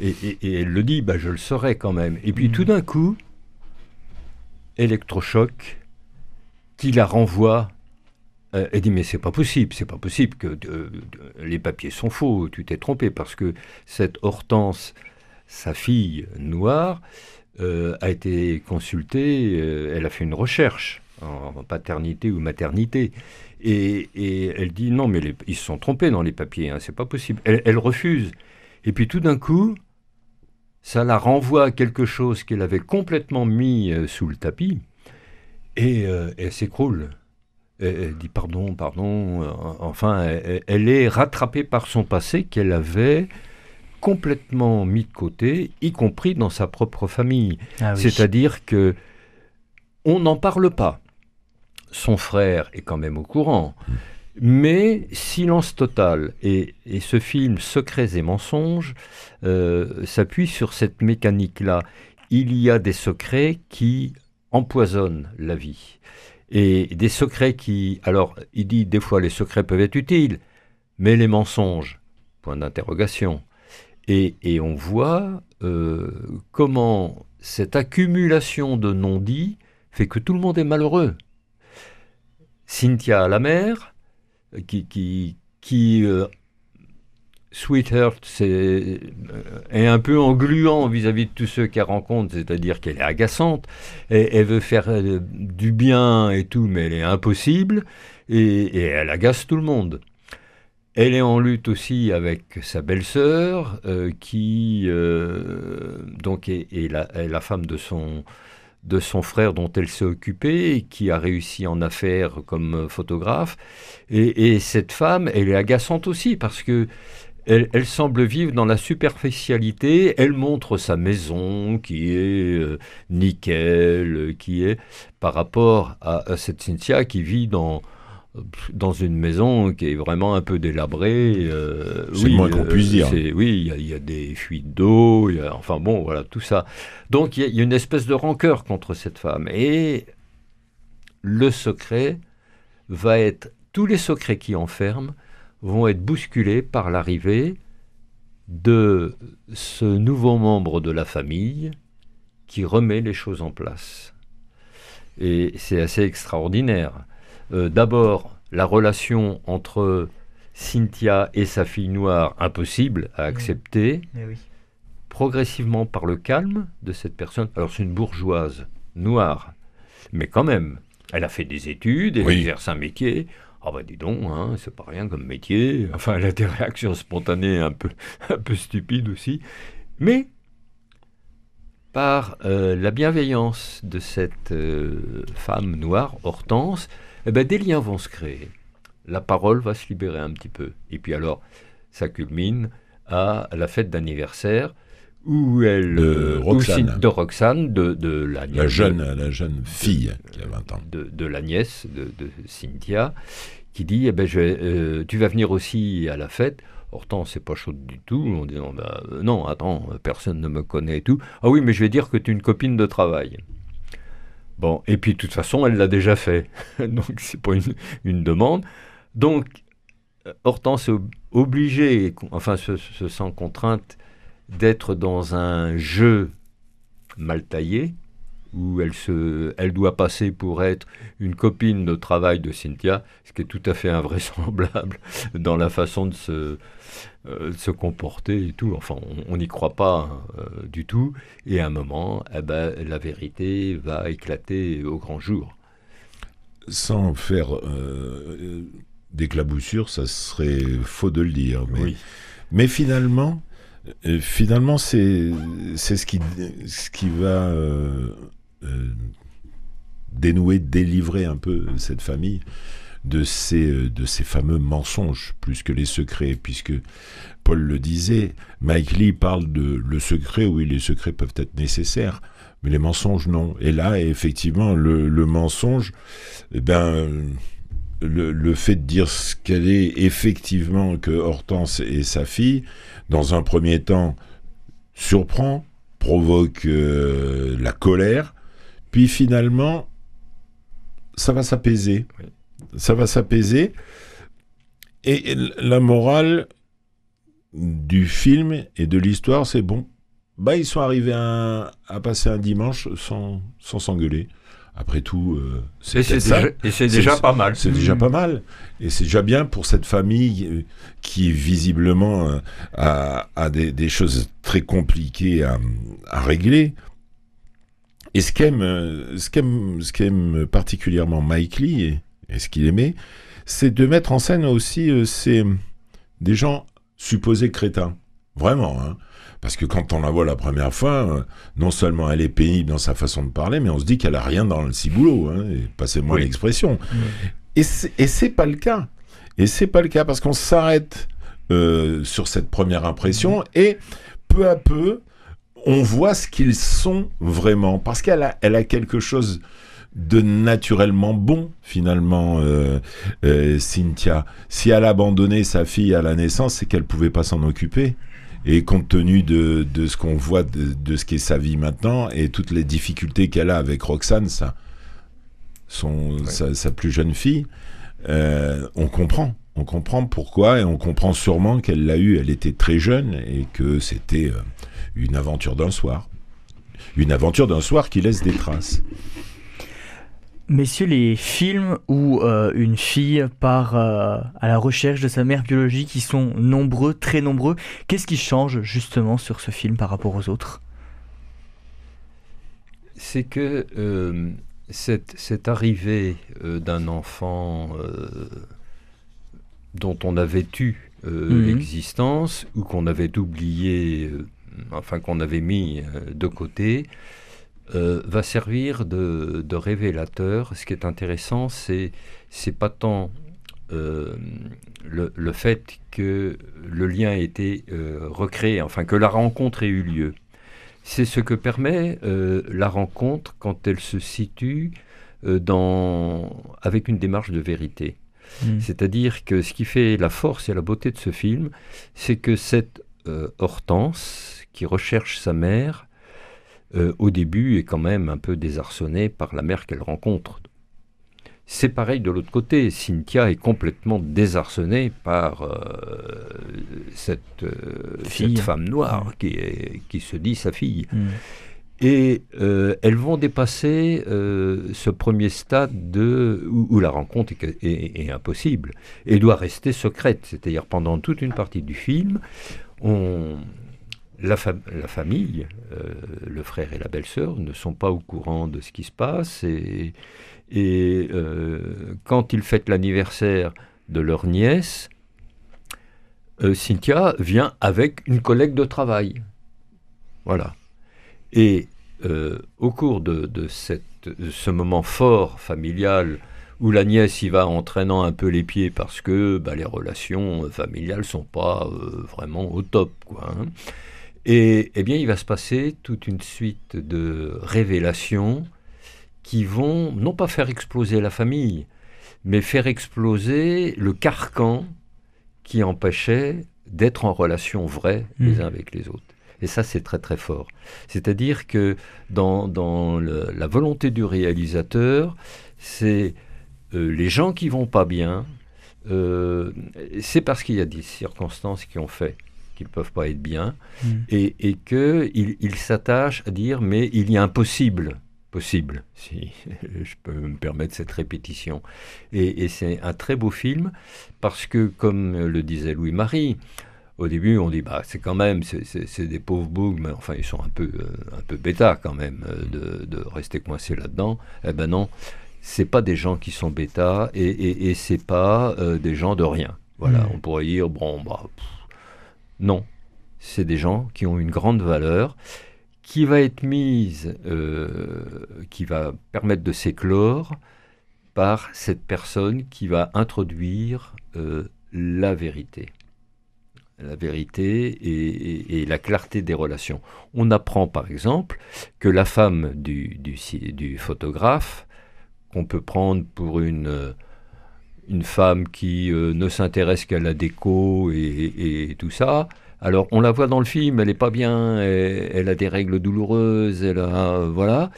Et, elle le dit, bah, je le saurais quand même. Et puis mm. tout d'un coup, électrochoc qui la renvoie euh, elle dit mais c'est pas possible, c'est pas possible que les papiers sont faux, tu t'es trompé parce que cette Hortense, sa fille noire, euh, a été consultée, euh, elle a fait une recherche en paternité ou maternité. Et, elle dit non, mais ils se sont trompés dans les papiers, hein, c'est pas possible. Elle, refuse. Et puis tout d'un coup, ça la renvoie à quelque chose qu'elle avait complètement mis euh, sous le tapis, et elle s'écroule. Elle, dit pardon, pardon. Enfin, elle, est rattrapée par son passé qu'elle avait complètement mis de côté, y compris dans sa propre famille. Ah C'est-à-dire que on n'en parle pas son frère est quand même au courant. Mais silence total. Et, ce film Secrets et mensonges euh, s'appuie sur cette mécanique-là. Il y a des secrets qui empoisonnent la vie. Et des secrets qui... Alors, il dit des fois les secrets peuvent être utiles, mais les mensonges, point d'interrogation. Et, on voit euh, comment cette accumulation de non-dits fait que tout le monde est malheureux. Cynthia la mère, qui, qui, qui euh, Sweetheart euh, est, un peu engluant vis-à-vis de tous ceux qu'elle rencontre, c'est-à-dire qu'elle est agaçante, et, elle veut faire du bien et tout, mais elle est impossible, et, elle agace tout le monde. Elle est en lutte aussi avec sa belle-sœur, qui donc est, la, femme de son, de son frère dont elle s'est occupée, qui a réussi en affaires comme photographe. Et, cette femme, elle est agaçante aussi parce que elle, semble vivre dans la superficialité. Elle montre sa maison qui est euh, nickel, qui est par rapport à cette Cynthia qui vit dans dans une maison qui est vraiment un peu délabrée. Euh, c'est oui, le moins qu'on puisse dire. Oui, il y, a des fuites d'eau, enfin bon, voilà, tout ça. Donc il y, a une espèce de rancœur contre cette femme. Et le secret va être, tous les secrets qui enferment vont être bousculés par l'arrivée de ce nouveau membre de la famille qui remet les choses en place. Et c'est assez extraordinaire. Euh, d'abord la relation entre Cynthia et sa fille noire impossible à accepter, progressivement par le calme de cette personne. Alors c'est une bourgeoise noire, mais quand même, elle a fait des études, elle exerce un métier. Ah bah dis donc, hein, c'est pas rien comme métier. Enfin, elle a des réactions spontanées un peu, un peu stupides aussi. Mais par euh, la bienveillance de cette euh, femme noire, Hortense, eh ben, des liens vont se créer. La parole va se libérer un petit peu. Et puis alors, ça culmine à la fête d'anniversaire où elle de euh, Roxane, de, Roxane, de, de la, la, jeune, la jeune fille qui a 20 ans, de, la nièce de, Cynthia, qui dit eh ben, je, euh, tu vas venir aussi à la fête. Hortense, c'est pas chaud du tout. On dit bah, non, attends, personne ne me connaît et tout. Ah oui, mais je vais dire que tu es une copine de travail. Bon, et puis de toute façon, elle l'a déjà fait. Donc, c'est pas une, demande. Donc, euh, Hortense est obligée, enfin, se, sent contrainte d'être dans un jeu mal taillé, où elle, se, elle doit passer pour être une copine de travail de Cynthia, ce qui est tout à fait invraisemblable dans la façon de se, euh, se comporter et tout. Enfin, on n'y croit pas euh, du tout. Et à un moment, eh ben, la vérité va éclater au grand jour. Sans faire euh, d'éclaboussure, ça serait faux de le dire. Mais, mais finalement, euh, finalement, c'est ce qui, ce qui va dénouer, délivrer un peu cette famille de ces, euh, de ces fameux mensonges, plus que les secrets, puisque Paul le disait, Mike Lee parle de le secret, oui, les secrets peuvent être nécessaires, mais les mensonges, non. Et là, effectivement, le, mensonge, eh ben, le, fait de dire ce qu'elle est, effectivement, que Hortense est sa fille, dans un premier temps, surprend, provoque euh, la colère, puis finalement, ça va s'apaiser ça va s'apaiser. Et la morale du film et de l'histoire, c'est bon. Bah, ils sont arrivés à, passer un dimanche sans s'engueuler. Après tout, euh, c'est déjà, et c'est déjà pas mal. C'est déjà pas mal. Et c'est déjà bien pour cette famille euh, qui visiblement euh, a, des, choses très compliquées à, régler. Et ce qu'aime, ce qu'aime, ce qu'aime particulièrement Mike Lee et, ce qu'il aimait, c'est de mettre en scène aussi ces, des gens supposés crétins. Vraiment, hein. Parce que quand on la voit la première fois, non seulement elle est pénible dans sa façon de parler, mais on se dit qu'elle a rien dans le ciboulot. Hein, passez-moi l'expression. Et c'est pas le cas. Et c'est pas le cas parce qu'on s'arrête euh, sur cette première impression et peu à peu, on voit ce qu'ils sont vraiment. Parce qu'elle a, elle a quelque chose de naturellement bon, finalement, euh, euh, Cynthia. Si elle a abandonné sa fille à la naissance, c'est qu'elle pouvait pas s'en occuper. Et compte tenu de, de ce qu'on voit de, de ce qu'est sa vie maintenant et toutes les difficultés qu'elle a avec Roxane, sa, son, sa, plus jeune fille, euh, on comprend. On comprend pourquoi et on comprend sûrement qu'elle l'a eu. Elle était très jeune et que c'était une aventure d'un soir. Une aventure d'un soir qui laisse des traces. Messieurs, les films où euh, une fille part à la recherche de sa mère biologique, qui sont nombreux, très nombreux, qu'est-ce qui change justement sur ce film par rapport aux autres? C'est que cette, arrivée euh, d'un enfant euh, dont on avait eu euh, mhm. l'existence ou qu'on avait oublié, enfin qu'on avait mis de côté, va servir de, révélateur. Ce qui est intéressant, c'est c'est pas tant le, le, fait que le lien ait été recréé, enfin que la rencontre ait eu lieu c'est ce que permet euh, la rencontre quand elle se situe euh, dans, avec une démarche de vérité. Hmm. C'est-à-dire que ce qui fait la force et la beauté de ce film, c'est que cette euh, Hortense, qui recherche sa mère, au début est quand même un peu désarçonnée par la mère qu'elle rencontre c'est pareil de l'autre côté. Cynthia est complètement désarçonnée par euh, cette, euh, femme noire qui, qui, se dit sa fille. Mm. Et euh, elles vont dépasser ce premier stade de, où, la rencontre est, impossible et doit rester secrète. C'est-à-dire pendant toute une partie du film, on, la, famille, le frère et la belle-sœur, ne sont pas au courant de ce qui se passe et euh, quand ils fêtent l'anniversaire de leur nièce, euh, Cynthia vient avec une collègue de travail. Voilà. Et euh, au cours de, ce moment fort familial, où la nièce y va entraînant un peu les pieds parce que bah, les relations familiales sont pas vraiment au top, quoi. Hein. Et eh bien, il va se passer toute une suite de révélations qui vont non pas faire exploser la famille, mais faire exploser le carcan qui empêchait d'être en relation vraie les mmh. uns avec les autres. Et ça, c'est très très fort. C'est-à-dire que dans, dans la volonté du réalisateur, c'est euh, les gens qui vont pas bien, euh, c'est parce qu'il y a des circonstances qui ont fait qu'ils ne peuvent pas être bien, mmh. et, et qu'ils il s'attachent à dire mais il y a un possible possible, si je peux me permettre cette répétition. Et, c'est un très beau film parce que, comme le disait Louis-Marie, au début, on dit bah c'est quand même c'est des pauvres bougs, mais enfin ils sont un peu euh, un peu bêta quand même euh, de, rester coincés là-dedans. Eh ben non, c'est pas des gens qui sont bêta et, et, et c'est pas euh, des gens de rien. Voilà, mmh. on pourrait dire bon bah non, c'est des gens qui ont une grande valeur qui va être mise, euh, qui va permettre de s'éclore par cette personne qui va introduire euh, la vérité. La vérité et, la clarté des relations. On apprend par exemple que la femme du, du, photographe, qu'on peut prendre pour une, une femme qui euh, ne s'intéresse qu'à la déco et, tout ça, alors, on la voit dans le film, elle n'est pas bien, elle, a des règles douloureuses, elle a. voilà.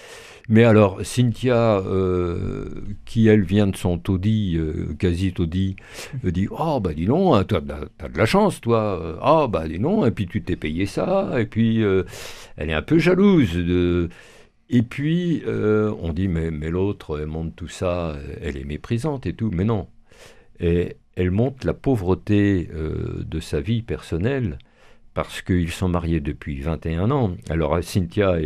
Mais alors, Cynthia, euh, qui elle vient de son taudis, euh, quasi taudis, dit Oh, bah dis non, hein, tu as, de la chance, toi. Ah, oh, bah dis non, et puis tu t'es payé ça, et puis elle est un peu jalouse de. Et puis, on dit Mais, l'autre, elle montre tout ça, elle est méprisante et tout. Mais non. Et elle montre la pauvreté de sa vie personnelle parce qu'ils sont mariés depuis 21 ans. Alors Cynthia,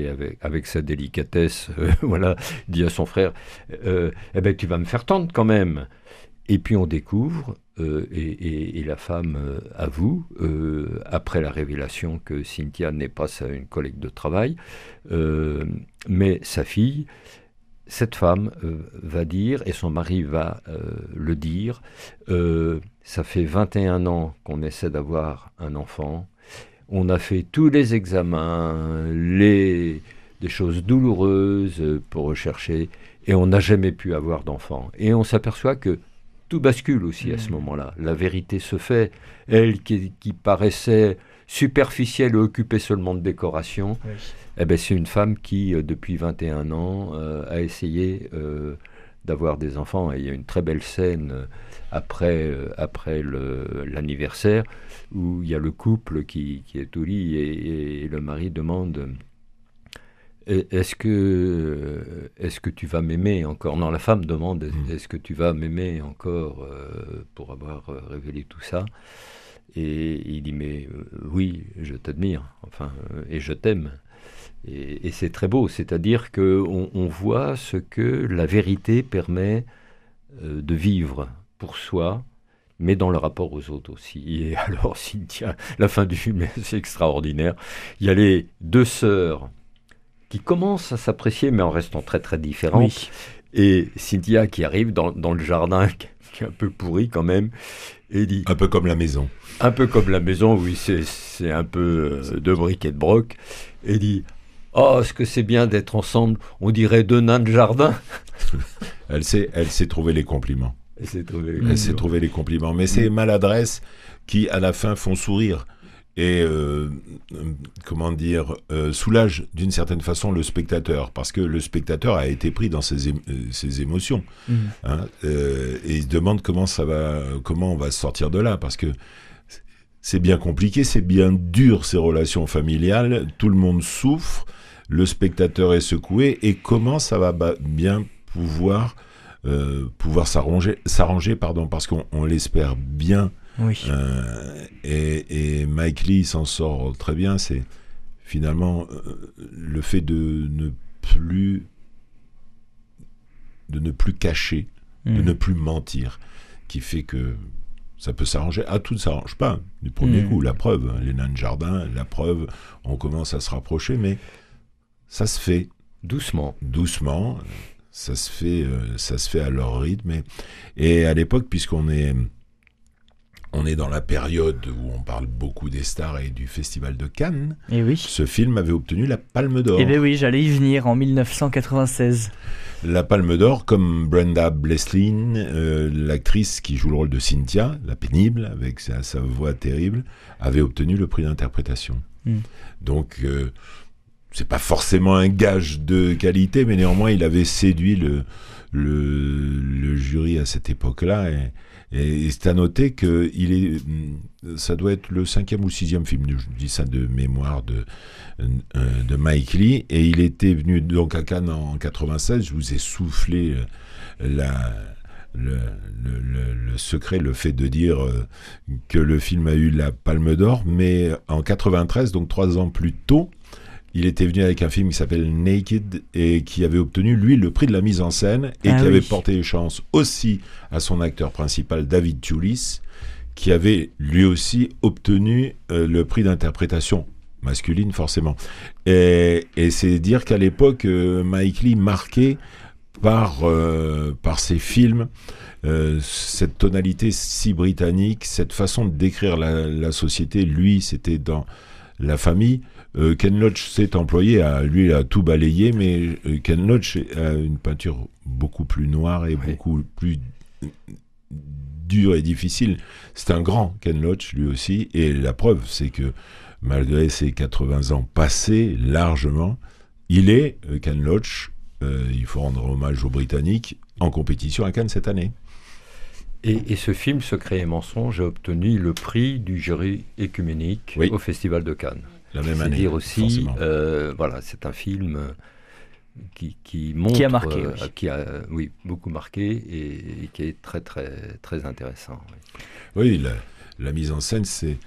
avec, sa délicatesse, voilà, dit à son frère, eh ben, tu vas me faire tendre quand même. Et puis on découvre, et, la femme avoue, après la révélation que Cynthia n'est pas une collègue de travail, mais sa fille, cette femme va dire, et son mari va le dire, ça fait 21 ans qu'on essaie d'avoir un enfant, on a fait tous les examens, les, des choses douloureuses pour rechercher, et on n'a jamais pu avoir d'enfant. Et on s'aperçoit que tout bascule aussi à ce mmh. moment-là. La vérité se fait. Elle qui, paraissait superficielle et occupée seulement de décoration, eh ben, c'est une femme qui, euh, depuis 21 ans, euh, a essayé euh, d'avoir des enfants. Et il y a une très belle scène après, après l'anniversaire où il y a le couple qui, est au lit et, le mari demande est-ce que, est que tu vas m'aimer encore? Non, la femme demande hmm. est-ce que tu vas m'aimer encore euh, pour avoir euh, révélé tout ça? Et il dit mais euh, oui, je t'admire, enfin, et je t'aime. Et, c'est très beau, c'est-à-dire qu'on on voit ce que la vérité permet de vivre pour soi mais dans le rapport aux autres aussi. Et alors, Cynthia, la fin du film c'est extraordinaire. Il y a les deux sœurs qui commencent à s'apprécier, mais en restant très très différentes. Et Cynthia qui arrive dans, dans, le jardin, qui est un peu pourri quand même, et dit... Un peu comme la maison. Un peu comme la maison, oui, c'est un peu euh, de briques et de broc, et dit... Oh, est-ce que c'est bien d'être ensemble? On dirait deux nains de jardin. elle sait, elle sait trouver les compliments. Elle s'est trouvé, les compliments. Mais c'est maladresses qui, à la fin, font sourire et euh, comment dire euh, soulage d'une certaine façon le spectateur parce que le spectateur a été pris dans ses, euh, émotions mm. hein, et il se demande comment ça va comment on va sortir de là parce que c'est bien compliqué c'est bien dur ces relations familiales tout le monde souffre le spectateur est secoué et comment ça va bien pouvoir pouvoir s'arranger, s'arranger pardon, parce qu'on l'espère bien. Euh, et, Mike Lee s'en sort très bien. C'est finalement euh, le fait de ne plus de ne plus cacher, de hmm. ne plus mentir, qui fait que ça peut s'arranger. Ah, tout ne s'arrange pas du premier hmm. coup. La preuve, hein, les nains de jardin, la preuve, on commence à se rapprocher, mais ça se fait. Doucement. Doucement ça se fait, euh, ça se fait à leur rythme. Et, à l'époque, puisqu'on est, on est dans la période où on parle beaucoup des stars et du Festival de Cannes, et eh oui. ce film avait obtenu la Palme d'Or. Eh bien oui, j'allais y venir en 1996. La Palme d'Or, comme Brenda Blesslin, euh, l'actrice qui joue le rôle de Cynthia, la pénible, avec sa, voix terrible, avait obtenu le prix d'interprétation. Hmm. Donc, euh, c'est pas forcément un gage de qualité, mais néanmoins, il avait séduit le, le, jury à cette époque-là. Et, et c'est à noter que il est, ça doit être le cinquième ou sixième film, je dis ça de mémoire de, euh, de Mike Lee, et il était venu donc à Cannes en 96. Je vous ai soufflé euh, le, le, secret, le fait de dire euh, que le film a eu la Palme d'Or, mais en 93, donc trois ans plus tôt, il était venu avec un film qui s'appelle Naked et qui avait obtenu, lui, le prix de la mise en scène et ah qui avait porté chance aussi à son acteur principal, David Tulis, qui avait lui aussi obtenu euh, le prix d'interprétation masculine, forcément. Et, c'est dire qu'à l'époque, euh, Mike Lee marquait par, euh, par ses films cette tonalité si britannique, cette façon de décrire la, la société. Lui, c'était dans la famille. Euh, Ken Loach s'est employé à lui à tout balayer, mais euh, Ken Loach a une peinture beaucoup plus noire et beaucoup plus dure et difficile. C'est un grand Ken Loach lui aussi, et la preuve, c'est que malgré ses 80 ans passés largement, il est euh, Ken Loach. il faut rendre hommage aux Britanniques en compétition à Cannes cette année. Et, ce film, Secret et mensonge, a obtenu le prix du jury écuménique au Festival de Cannes la même année. dire aussi, euh, voilà, c'est un film euh, qui, qui montre, qui a marqué, euh, qui a, oui, beaucoup marqué et, qui est très très très intéressant. Oui, la, mise en scène, c'est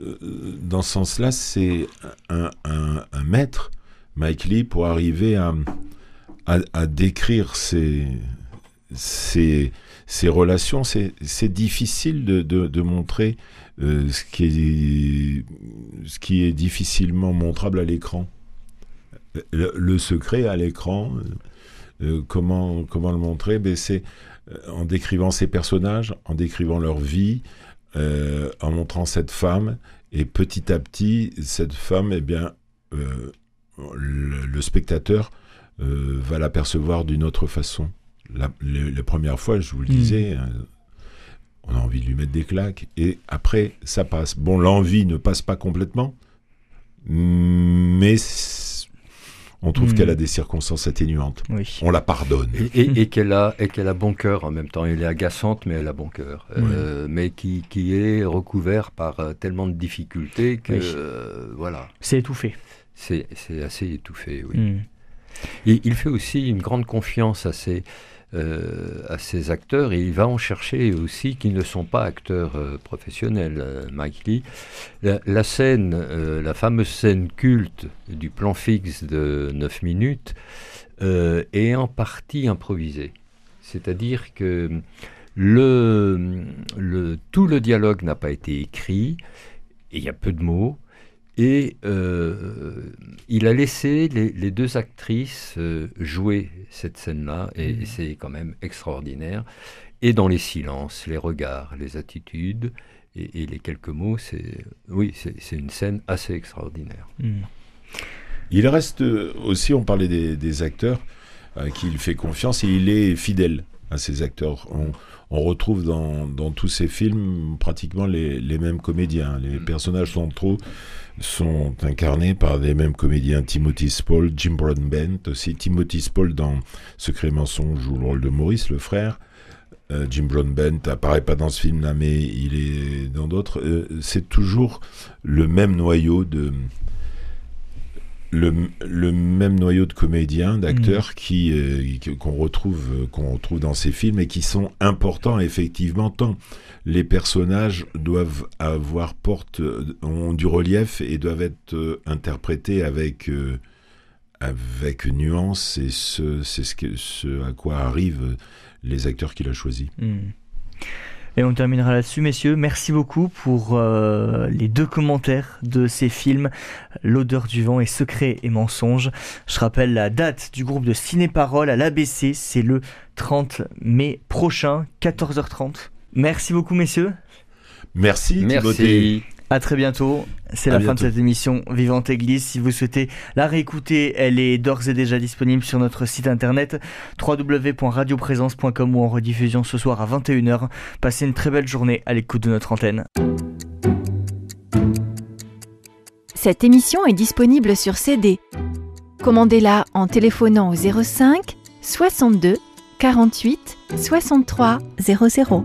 dans ce sens-là, c'est un, maître, Mike Lee, pour arriver à, à, décrire ces, ces, ces relations. C'est difficile de, de, montrer euh, ce, qui est, ce qui est difficilement montrable à l'écran. Le, secret à l'écran, euh, comment, comment le montrer? Ben C'est en décrivant ces personnages, en décrivant leur vie, euh, en montrant cette femme. Et petit à petit, cette femme, eh bien, euh, le, spectateur euh, va l'apercevoir d'une autre façon. La, les, premières fois, je vous le hmm. disais, on a envie de lui mettre des claques. Et après, ça passe. Bon, l'envie ne passe pas complètement, mais on trouve hmm. qu'elle a des circonstances atténuantes. On la pardonne. Et, qu'elle a, et qu'elle a bon cœur en même temps. Elle est agaçante, mais elle a bon cœur. Euh, mais qui, qui, est recouvert par euh, tellement de difficultés que euh, voilà. C'est étouffé. C'est assez étouffé, oui. Hmm. Et il fait aussi une grande confiance à ses, euh, à ces acteurs et il va en chercher aussi qui ne sont pas acteurs euh, professionnels. Euh, Mike Lee, la, scène, la fameuse scène culte du plan fixe de 9 minutes est en partie improvisée. C'est-à-dire que tout le dialogue n'a pas été écrit, il y a peu de mots, et euh, il a laissé les, deux actrices euh, jouer cette scène-là, et mmh. c'est quand même extraordinaire. Et dans les silences, les regards, les attitudes et, les quelques mots, c'est oui, c'est une scène assez extraordinaire. Mmh. Il reste aussi, on parlait des, acteurs à qui il fait confiance, et il est fidèle à ces acteurs. On, retrouve dans, tous ces films pratiquement les, les mêmes comédiens. Les mmh. personnages trop sont incarnés par les mêmes comédiens Timothy Spall, Jim Broadbent aussi. Timothy Spall dans Secret mensonge joue le rôle de Maurice, le frère. Euh, Jim Broadbent apparaît pas dans ce film-là, mais il est dans d'autres. Euh, c'est toujours le même noyau de le, même noyau de comédiens, d'acteurs mm. qui euh, qu'on retrouve qu'on retrouve dans ces films et qui sont importants effectivement tant les personnages doivent avoir porte ont du relief et doivent être euh, interprétés avec euh, avec nuance et ce c'est ce, ce à quoi arrivent les acteurs qu'il a choisis. Mm. Et on terminera là-dessus, messieurs. Merci beaucoup pour euh, les deux commentaires de ces films, L'odeur du vent et Secret et mensonge. Je rappelle la date du groupe de Ciné-Parole à l'ABC, c'est le 30 mai prochain, 14h30. Merci beaucoup, messieurs. Merci, Merci. À très bientôt. C'est la fin de cette émission Vivante Église. Si vous souhaitez la réécouter, elle est d'ores et déjà disponible sur notre site internet www.radioprésence.com ou en rediffusion ce soir à 21h. Passez une très belle journée à l'écoute de notre antenne. Cette émission est disponible sur CD. Commandez-la en téléphonant au 05 62 48 63 00.